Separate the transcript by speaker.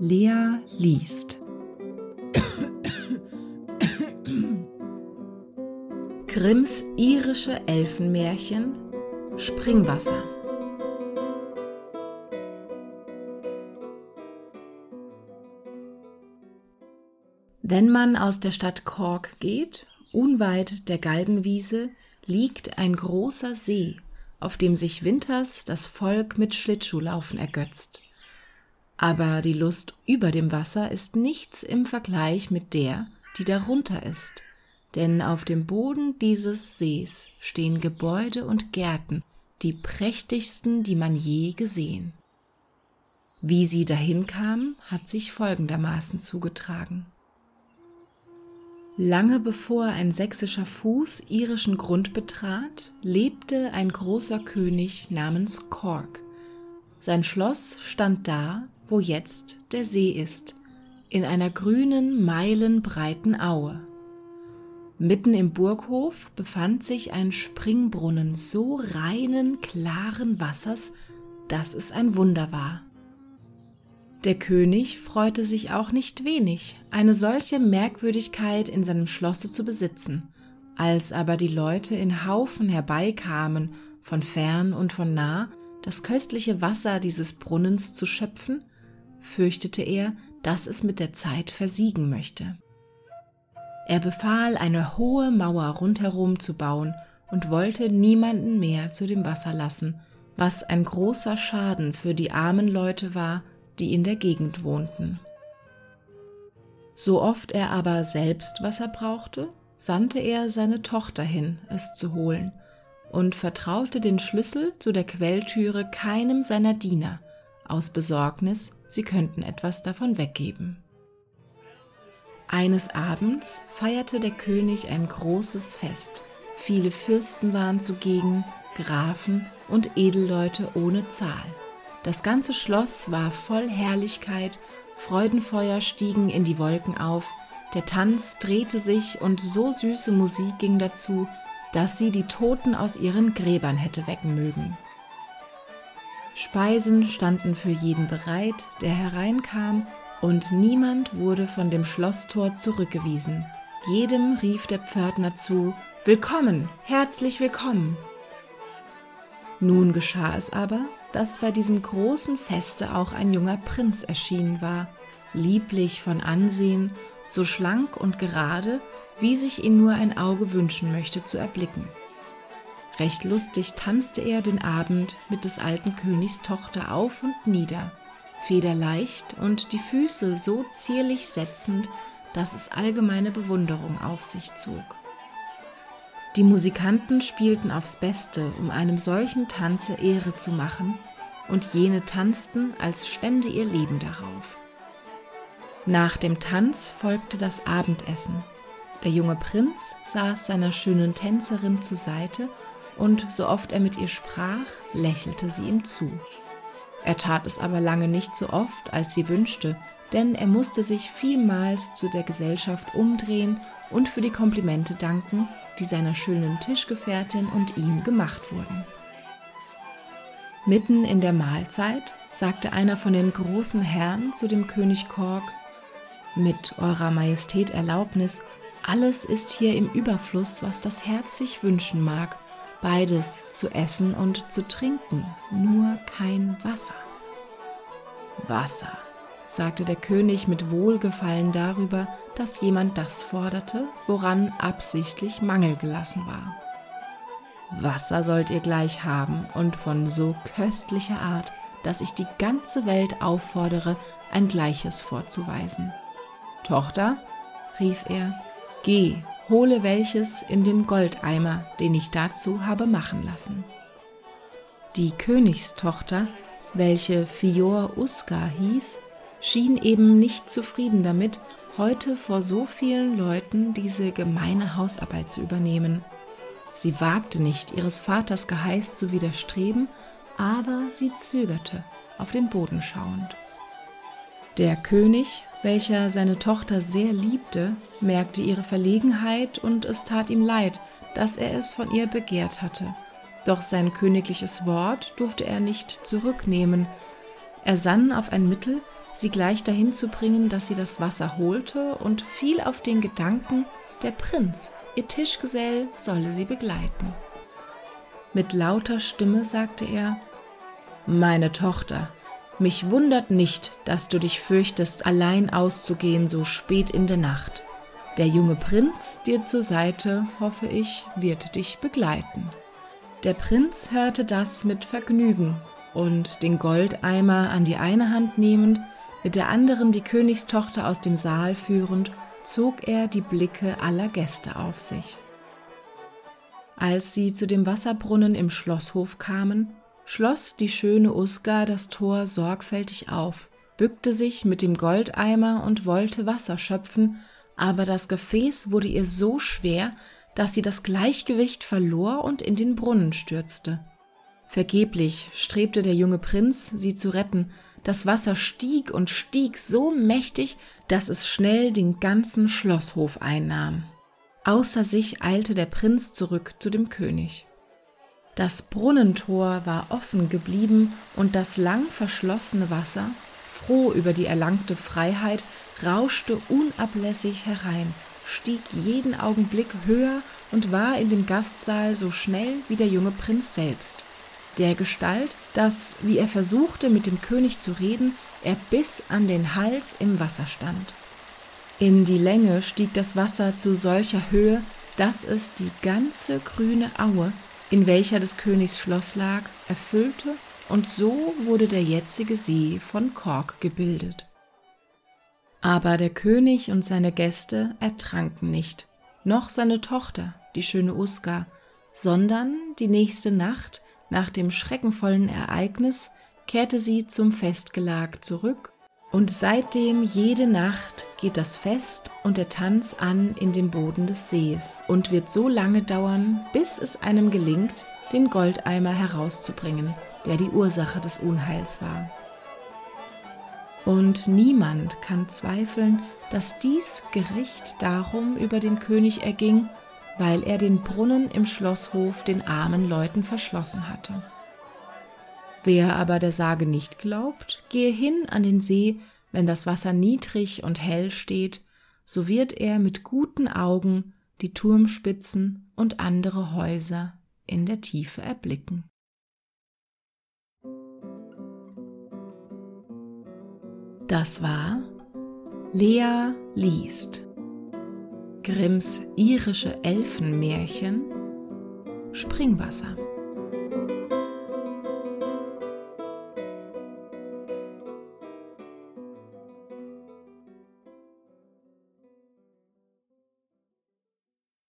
Speaker 1: Lea liest. Grimms irische Elfenmärchen Springwasser. Wenn man aus der Stadt Cork geht, unweit der Galgenwiese, liegt ein großer See, auf dem sich winters das Volk mit Schlittschuhlaufen ergötzt. Aber die Lust über dem Wasser ist nichts im Vergleich mit der, die darunter ist, denn auf dem Boden dieses Sees stehen Gebäude und Gärten, die prächtigsten, die man je gesehen. Wie sie dahin kam, hat sich folgendermaßen zugetragen. Lange bevor ein sächsischer Fuß irischen Grund betrat, lebte ein großer König namens Cork. Sein Schloss stand da, wo jetzt der See ist, in einer grünen, meilenbreiten Aue. Mitten im Burghof befand sich ein Springbrunnen so reinen, klaren Wassers, dass es ein Wunder war. Der König freute sich auch nicht wenig, eine solche Merkwürdigkeit in seinem Schlosse zu besitzen. Als aber die Leute in Haufen herbeikamen, von fern und von nah, das köstliche Wasser dieses Brunnens zu schöpfen, fürchtete er, dass es mit der Zeit versiegen möchte. Er befahl, eine hohe Mauer rundherum zu bauen und wollte niemanden mehr zu dem Wasser lassen, was ein großer Schaden für die armen Leute war, die in der Gegend wohnten. So oft er aber selbst Wasser brauchte, sandte er seine Tochter hin, es zu holen, und vertraute den Schlüssel zu der Quelltüre keinem seiner Diener, aus Besorgnis, sie könnten etwas davon weggeben. Eines Abends feierte der König ein großes Fest, viele Fürsten waren zugegen, Grafen und Edelleute ohne Zahl. Das ganze Schloss war voll Herrlichkeit, Freudenfeuer stiegen in die Wolken auf, der Tanz drehte sich und so süße Musik ging dazu, dass sie die Toten aus ihren Gräbern hätte wecken mögen. Speisen standen für jeden bereit, der hereinkam, und niemand wurde von dem Schlosstor zurückgewiesen. Jedem rief der Pförtner zu Willkommen, herzlich willkommen. Nun geschah es aber, dass bei diesem großen Feste auch ein junger Prinz erschienen war, lieblich von Ansehen, so schlank und gerade, wie sich ihn nur ein Auge wünschen möchte zu erblicken. Recht lustig tanzte er den Abend mit des alten Königs Tochter auf und nieder, federleicht und die Füße so zierlich setzend, dass es allgemeine Bewunderung auf sich zog. Die Musikanten spielten aufs Beste, um einem solchen Tanze Ehre zu machen, und jene tanzten, als stände ihr Leben darauf. Nach dem Tanz folgte das Abendessen. Der junge Prinz saß seiner schönen Tänzerin zur Seite, und so oft er mit ihr sprach, lächelte sie ihm zu. Er tat es aber lange nicht so oft, als sie wünschte, denn er musste sich vielmals zu der Gesellschaft umdrehen und für die Komplimente danken, die seiner schönen Tischgefährtin und ihm gemacht wurden. Mitten in der Mahlzeit sagte einer von den großen Herren zu dem König Kork, mit Eurer Majestät Erlaubnis, alles ist hier im Überfluss, was das Herz sich wünschen mag, beides zu essen und zu trinken, nur kein Wasser. Wasser, sagte der König mit Wohlgefallen darüber, dass jemand das forderte, woran absichtlich Mangel gelassen war. Wasser sollt ihr gleich haben und von so köstlicher Art, dass ich die ganze Welt auffordere, ein gleiches vorzuweisen. Tochter, rief er, geh, hole welches in dem Goldeimer, den ich dazu habe machen lassen. Die Königstochter, welche Fior Uska hieß, schien eben nicht zufrieden damit, heute vor so vielen Leuten diese gemeine Hausarbeit zu übernehmen. Sie wagte nicht, ihres Vaters Geheiß zu widerstreben, aber sie zögerte, auf den Boden schauend. Der König, welcher seine Tochter sehr liebte, merkte ihre Verlegenheit und es tat ihm leid, dass er es von ihr begehrt hatte. Doch sein königliches Wort durfte er nicht zurücknehmen. Er sann auf ein Mittel, sie gleich dahin zu bringen, dass sie das Wasser holte und fiel auf den Gedanken, der Prinz, ihr Tischgesell, solle sie begleiten. Mit lauter Stimme sagte er, Meine Tochter, mich wundert nicht, dass du dich fürchtest, allein auszugehen so spät in der Nacht. Der junge Prinz dir zur Seite, hoffe ich, wird dich begleiten. Der Prinz hörte das mit Vergnügen und den Goldeimer an die eine Hand nehmend, mit der anderen die Königstochter aus dem Saal führend, zog er die Blicke aller Gäste auf sich. Als sie zu dem Wasserbrunnen im Schlosshof kamen, schloss die schöne Uska das Tor sorgfältig auf, bückte sich mit dem Goldeimer und wollte Wasser schöpfen, aber das Gefäß wurde ihr so schwer, dass sie das Gleichgewicht verlor und in den Brunnen stürzte. Vergeblich strebte der junge Prinz, sie zu retten, das Wasser stieg und stieg so mächtig, dass es schnell den ganzen Schlosshof einnahm. Außer sich eilte der Prinz zurück zu dem König. Das Brunnentor war offen geblieben und das lang verschlossene Wasser, froh über die erlangte Freiheit, rauschte unablässig herein, stieg jeden Augenblick höher und war in dem Gastsaal so schnell wie der junge Prinz selbst. Der Gestalt, dass, wie er versuchte, mit dem König zu reden, er bis an den Hals im Wasser stand. In die Länge stieg das Wasser zu solcher Höhe, dass es die ganze grüne Aue, in welcher des Königs Schloss lag, erfüllte, und so wurde der jetzige See von Kork gebildet. Aber der König und seine Gäste ertranken nicht, noch seine Tochter, die schöne Uska, sondern die nächste Nacht, nach dem schreckenvollen Ereignis, kehrte sie zum Festgelag zurück und seitdem jede Nacht geht das Fest und der Tanz an in dem Boden des Sees und wird so lange dauern, bis es einem gelingt, den Goldeimer herauszubringen, der die Ursache des Unheils war. Und niemand kann zweifeln, dass dies Gericht darum über den König erging, weil er den Brunnen im Schlosshof den armen Leuten verschlossen hatte. Wer aber der Sage nicht glaubt, gehe hin an den See, wenn das Wasser niedrig und hell steht, so wird er mit guten Augen die Turmspitzen und andere Häuser in der Tiefe erblicken. Das war Lea liest Grimms irische Elfenmärchen Springwasser.